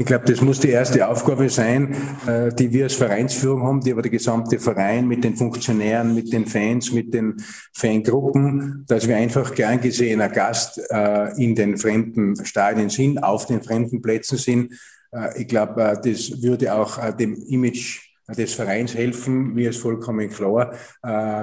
Ich glaube, das muss die erste Aufgabe sein, äh, die wir als Vereinsführung haben, die aber der gesamte Verein mit den Funktionären, mit den Fans, mit den Fangruppen, dass wir einfach gern gesehener Gast äh, in den fremden Stadien sind, auf den fremden Plätzen sind. Äh, ich glaube, das würde auch dem Image des Vereins helfen, mir ist vollkommen klar.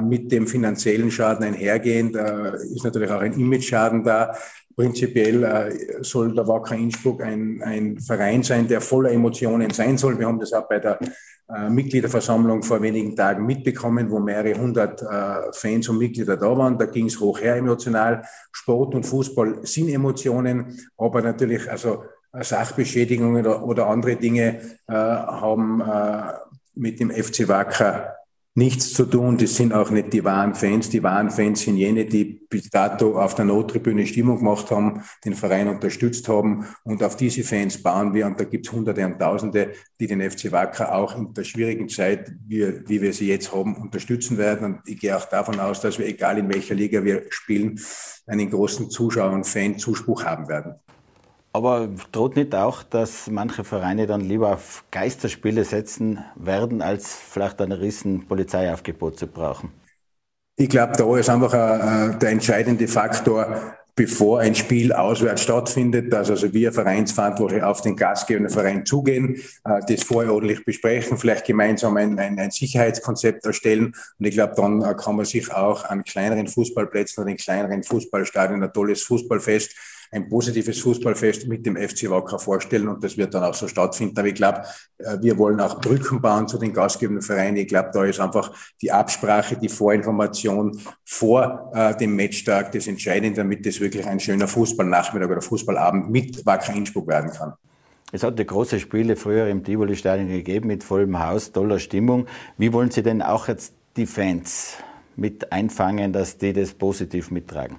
mit dem finanziellen Schaden einhergehend ist natürlich auch ein Image-Schaden da. Prinzipiell äh, soll der Wacker Innsbruck ein, ein Verein sein, der voller Emotionen sein soll. Wir haben das auch bei der äh, Mitgliederversammlung vor wenigen Tagen mitbekommen, wo mehrere hundert äh, Fans und Mitglieder da waren. Da ging es hoch her emotional. Sport und Fußball sind Emotionen, aber natürlich also Sachbeschädigungen oder, andere Dinge haben mit dem FC Wacker nichts zu tun. Das sind auch nicht die wahren Fans. Die wahren Fans sind jene, die bis dato auf der Nottribüne Stimmung gemacht haben, den Verein unterstützt haben. Und auf diese Fans bauen wir. Und da gibt es Hunderte und Tausende, die den FC Wacker auch in der schwierigen Zeit, wie, wie wir sie jetzt haben, unterstützen werden. Und ich gehe auch davon aus, dass wir, egal in welcher Liga wir spielen, einen großen Zuschauer- und Fan-Zuspruch haben werden. Aber droht nicht auch, dass manche Vereine dann lieber auf Geisterspiele setzen werden, als vielleicht ein riesen Polizeiaufgebot zu brauchen? Ich glaube, da ist einfach äh, der entscheidende Faktor, bevor ein Spiel auswärts stattfindet, dass also wir Vereinsverantwortliche auf den gastgebenden Verein zugehen, äh, das vorher ordentlich besprechen, vielleicht gemeinsam ein, ein, ein Sicherheitskonzept erstellen. Und ich glaube, dann äh, kann man sich auch an kleineren Fußballplätzen oder in kleineren Fußballstadien ein tolles Fußballfest ein positives Fußballfest mit dem FC Wacker vorstellen und das wird dann auch so stattfinden. Aber ich glaube, äh, wir wollen auch Brücken bauen zu den gastgebenden Vereinen. Ich glaube, da ist einfach die Absprache, die Vorinformation vor äh, dem Matchtag das Entscheidende, damit das wirklich ein schöner Fußballnachmittag oder Fußballabend mit Wacker Innsbruck werden kann. Es hat ja große Spiele früher im Tivoli-Stadion gegeben mit vollem Haus, toller Stimmung. Wie wollen Sie denn auch jetzt die Fans mit einfangen, dass die das positiv mittragen?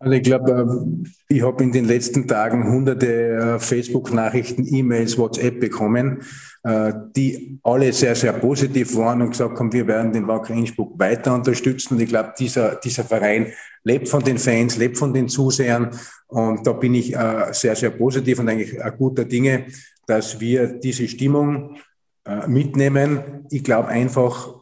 Also ich glaube, äh, ich habe in den letzten Tagen hunderte äh, Facebook-Nachrichten, E-Mails, WhatsApp bekommen, äh, die alle sehr, sehr positiv waren und gesagt haben, wir werden den Wacker Innsbruck weiter unterstützen. Und ich glaube, dieser, dieser Verein lebt von den Fans, lebt von den Zusehern. Und da bin ich sehr, sehr positiv und eigentlich ein guter Dinge, dass wir diese Stimmung mitnehmen. Ich glaube einfach,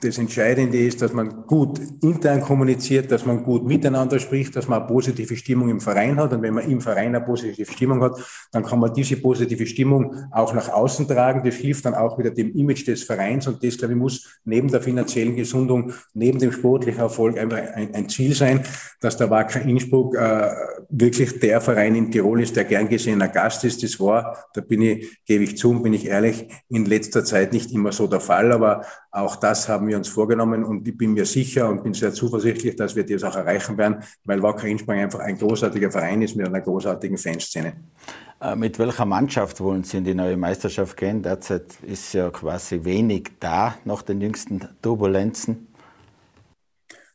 das Entscheidende ist, dass man gut intern kommuniziert, dass man gut miteinander spricht, dass man eine positive Stimmung im Verein hat. Und wenn man im Verein eine positive Stimmung hat, dann kann man diese positive Stimmung auch nach außen tragen. Das hilft dann auch wieder dem Image des Vereins. Und das, glaube ich, muss neben der finanziellen Gesundung, neben dem sportlichen Erfolg einfach ein, ein Ziel sein, dass der Wacker Innsbruck äh, wirklich der Verein in Tirol ist, der gern gesehener Gast ist. Das war, da bin ich, gebe ich zu, bin ich ehrlich, in letzter Zeit nicht immer so der Fall. Aber auch das haben wir uns vorgenommen und ich bin mir sicher und bin sehr zuversichtlich, dass wir das auch erreichen werden, weil Wacker Innsbruck einfach ein großartiger Verein ist mit einer großartigen Fanszene. Äh, mit welcher Mannschaft wollen Sie in die neue Meisterschaft gehen? Derzeit ist ja quasi wenig da nach den jüngsten Turbulenzen.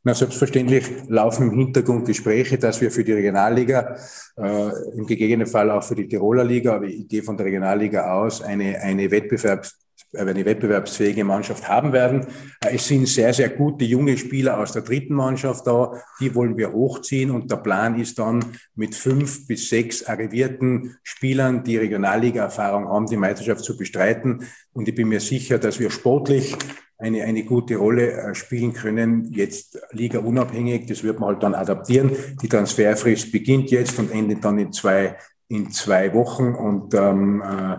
Na, selbstverständlich laufen im Hintergrund Gespräche, dass wir für die Regionalliga, äh, im gegebenen Fall auch für die Tiroler Liga, aber ich gehe von der Regionalliga aus, eine, eine Wettbewerbs eine wettbewerbsfähige Mannschaft haben werden. Äh, es sind sehr, sehr gute junge Spieler aus der dritten Mannschaft da. Die wollen wir hochziehen. Und der Plan ist dann mit fünf bis sechs arrivierten Spielern, die Regionalliga-Erfahrung haben, die Meisterschaft zu bestreiten. Und ich bin mir sicher, dass wir sportlich eine, eine gute Rolle äh, spielen können, jetzt Liga unabhängig. Das wird man halt dann adaptieren. Die Transferfrist beginnt jetzt und endet dann in zwei, in zwei Wochen. Und ähm, äh, äh,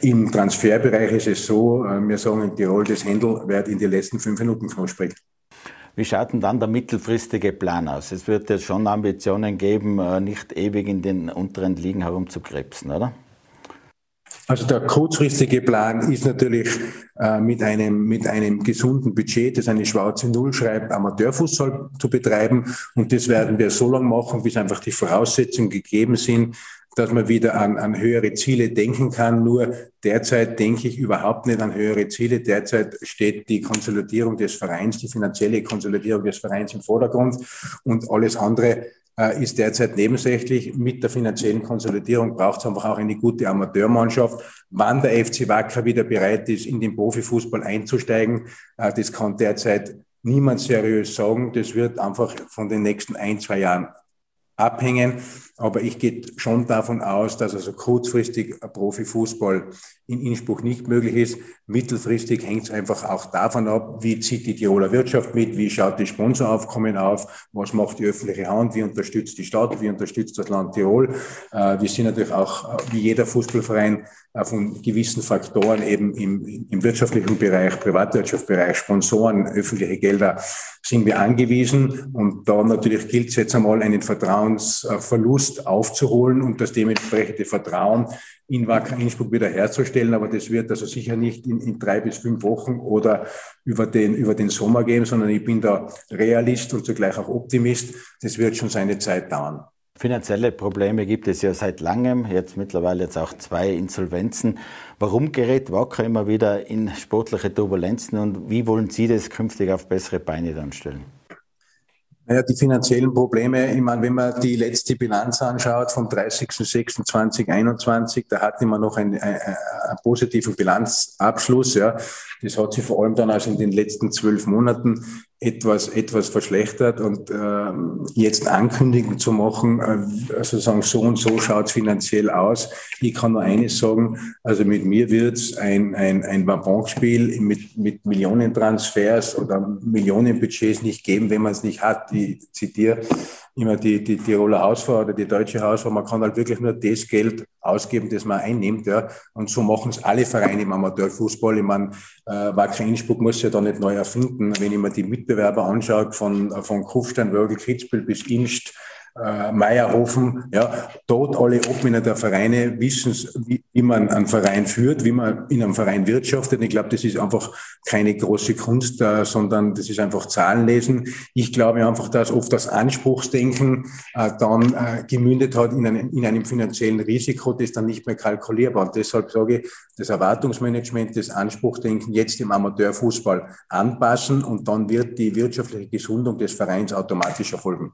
Im Transferbereich ist es so, äh, wir sagen in Tirol, das Händel wird in die letzten fünf Minuten knusprig. Wie schaut denn dann der mittelfristige Plan aus? Es wird jetzt schon Ambitionen geben, äh, nicht ewig in den unteren Ligen herumzukrebsen, oder? Also der kurzfristige Plan ist natürlich äh, mit, einem, mit einem gesunden Budget, das eine schwarze Null schreibt, Amateurfußball zu betreiben. Und das werden wir so lange machen, bis einfach die Voraussetzungen gegeben sind, dass man wieder an, an höhere Ziele denken kann. Nur derzeit denke ich überhaupt nicht an höhere Ziele. Derzeit steht die Konsolidierung des Vereins, die finanzielle Konsolidierung des Vereins im Vordergrund und alles andere äh, ist derzeit nebensächlich. Mit der finanziellen Konsolidierung braucht es einfach auch eine gute Amateurmannschaft. Wann der FC Wacker wieder bereit ist, in den Profifußball einzusteigen, äh, das kann derzeit niemand seriös sagen. Das wird einfach von den nächsten ein, zwei Jahren abhängen. Aber ich gehe schon davon aus, dass also kurzfristig Profifußball in Innsbruck nicht möglich ist. Mittelfristig hängt es einfach auch davon ab, wie zieht die Tiroler Wirtschaft mit, wie schaut die Sponsoraufkommen auf, was macht die öffentliche Hand, wie unterstützt die Stadt, wie unterstützt das Land Tirol. Äh, wir sind natürlich auch, äh, wie jeder Fußballverein, von gewissen Faktoren eben im, im wirtschaftlichen Bereich, Privatwirtschaftsbereich, Sponsoren, öffentliche Gelder sind wir angewiesen. Und da natürlich gilt es jetzt einmal, einen Vertrauensverlust aufzuholen und das dementsprechende Vertrauen in Wacker Innsbruck wieder herzustellen. Aber das wird also sicher nicht in, in, drei bis fünf Wochen oder über den, über den Sommer gehen, sondern ich bin da Realist und zugleich auch Optimist. Das wird schon seine Zeit dauern. Finanzielle Probleme gibt es ja seit langem, jetzt mittlerweile jetzt auch zwei Insolvenzen. Warum gerät Wacker immer wieder in sportliche Turbulenzen und wie wollen Sie das künftig auf bessere Beine dann stellen? Naja, die finanziellen Probleme, ich meine, wenn man die letzte Bilanz anschaut vom 30.06.2021, da hatten wir noch einen, einen, positiven Bilanzabschluss. Ja. Das hat sich vor allem dann also in den letzten zwölf Monaten etwas, etwas verschlechtert und äh, jetzt Ankündigungen zu machen, äh, also sagen, so und so schaut's finanziell aus. Ich kann nur eines sagen, also mit mir wird's ein, ein, ein Wabonspiel mit, mit Millionentransfers oder Millionenbudgets nicht geben, wenn man es nicht hat. Ich zitiere immer die, die Tiroler Hausfrau oder die deutsche Hausfrau, man kann halt wirklich nur das Geld ausgeben, das man einnimmt. Ja. Und so machen es alle Vereine im Amateurfußball. Ich meine, äh, Wacker Innsbruck muss ja da nicht neu erfinden. Wenn ich mir die Mitbewerber anschaue, von, von Kufstein, Wörgl, Kitzbühel bis Inst, äh, Meierhofen, ja, dort alle Obmänner der Vereine wissen, wie, wie man einen Verein führt, wie man in einem Verein wirtschaftet. Ich glaube, das ist einfach keine große Kunst, äh, sondern das ist einfach Zahlenlesen. Ich glaube einfach, dass oft das Anspruchsdenken äh, dann äh, gemündet hat in einem, in einem finanziellen Risiko, das dann nicht mehr kalkulierbar. Und deshalb sage ich, das Erwartungsmanagement, das Anspruchsdenken jetzt im Amateurfußball anpassen und dann wird die wirtschaftliche Gesundung des Vereins automatisch erfolgen.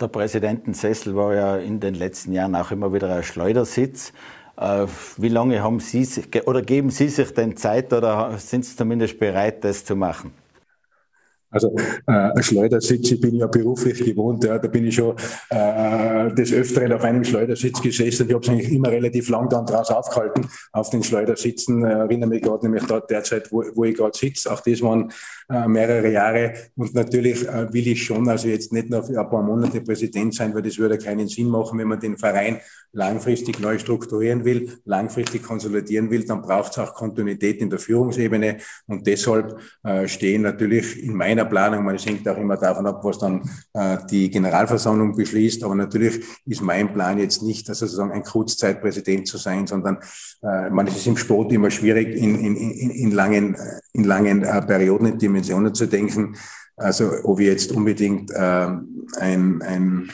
Der Präsidentensessel war ja in den letzten Jahren auch immer wieder ein Schleudersitz. Äh, wie lange haben Sie oder geben Sie sich denn Zeit oder sind Sie zumindest bereit, das zu machen? Also äh, Schleudersitz, ich bin ja beruflich gewohnt, ja, da bin ich schon äh, des Öfteren auf einem Schleudersitz gesessen. Ich habe es eigentlich immer relativ lang dann draußen aufgehalten, auf den Schleudersitzen. Äh, erinnere mich gerade nämlich dort derzeit, wo, wo ich gerade sitze. Auch das waren äh, mehrere Jahre. Und natürlich äh, will ich schon, also jetzt nicht nur für ein paar Monate Präsident sein, weil das würde keinen Sinn machen, wenn man den Verein langfristig neu strukturieren will, langfristig konsolidieren will, dann braucht es auch Kontinuität in der Führungsebene. Und deshalb äh, stehen natürlich in meiner Planung, man hängt auch immer davon ab, was dann äh, die Generalversammlung beschließt, aber natürlich ist mein Plan jetzt nicht, dass sozusagen ein Kurzzeitpräsident zu sein, sondern äh, man ist im Sport immer schwierig, in, in, in, in langen, in langen äh, Perioden, in Dimensionen zu denken. Also ob ich jetzt unbedingt äh, ein, ein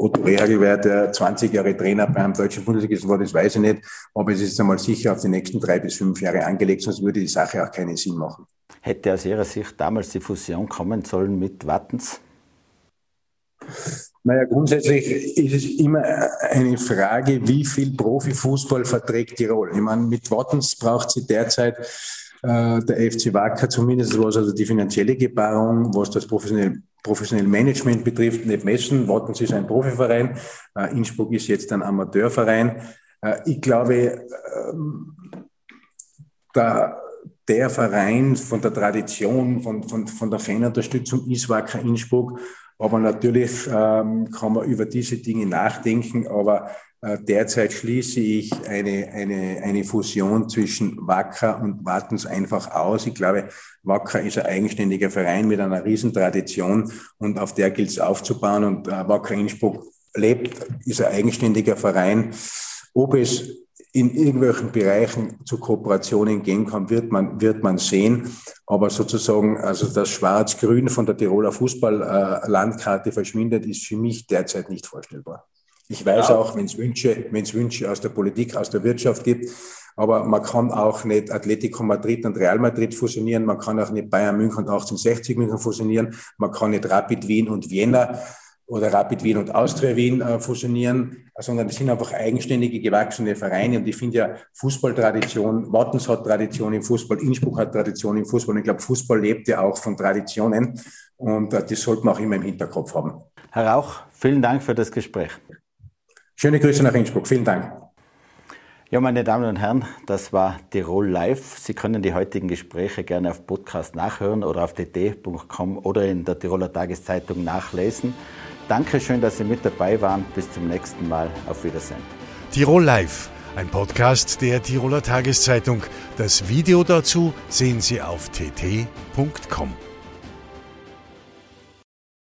Otto Reagel der 20 Jahre Trainer beim deutschen Bundesligisten war, das weiß ich nicht. Aber es ist einmal sicher auf die nächsten drei bis fünf Jahre angelegt, sonst würde die Sache auch keinen Sinn machen. Hätte aus Ihrer Sicht damals die Fusion kommen sollen mit Wattens? Naja, grundsätzlich ist es immer eine Frage, wie viel Profifußball verträgt Tirol. Ich meine, mit Wattens braucht sie derzeit äh, der FC Wacker zumindest, was also die finanzielle Gebarung, was das professionelle, professionelle Management betrifft, nicht messen. Wattens ist ein Profiverein, äh, Innsbruck ist jetzt ein Amateurverein. Äh, ich glaube, ähm, da der Verein von der Tradition, von, von, von der Fanunterstützung ist Wacker Innsbruck. Aber natürlich ähm, kann man über diese Dinge nachdenken. Aber äh, derzeit schließe ich eine, eine, eine Fusion zwischen Wacker und Wattens einfach aus. Ich glaube, Wacker ist ein eigenständiger Verein mit einer Riesentradition und auf der gilt es aufzubauen. Und äh, Wacker Innsbruck lebt, ist ein eigenständiger Verein. Ob es in irgendwelchen Bereichen zu Kooperationen gehen kann, wird man, wird man sehen. Aber sozusagen, also das Schwarz-Grün von der Tiroler Fußballlandkarte verschwindet, ist für mich derzeit nicht vorstellbar. Ich weiß ja. auch, wenn es Wünsche, wenn es Wünsche aus der Politik, aus der Wirtschaft gibt, aber man kann auch nicht Atletico Madrid und Real Madrid fusionieren, man kann auch nicht Bayern München und 1860 München fusionieren, man kann nicht Rapid Wien und Vienna oder Rapid Wien und Austria Wien äh, fusionieren, sondern das sind einfach eigenständige, gewachsene Vereine. Und ich finde ja Fußballtradition, Wattens hat Tradition im Fußball, Innsbruck hat Tradition im Fußball. Und ich glaube, Fußball lebt ja auch von Traditionen. Und äh, das sollte man auch immer im Hinterkopf haben. Herr Rauch, vielen Dank für das Gespräch. Schöne Grüße nach Innsbruck. Vielen Dank. Ja, meine Damen und Herren, das war Tirol Live. Sie können die heutigen Gespräche gerne auf Podcast nachhören oder auf dt.com oder in der Tiroler Tageszeitung nachlesen. Dankeschön, dass Sie mit dabei waren. Bis zum nächsten Mal. Auf Wiedersehen. Tirol Live, ein Podcast der Tiroler Tageszeitung. Das Video dazu sehen Sie auf tt.com.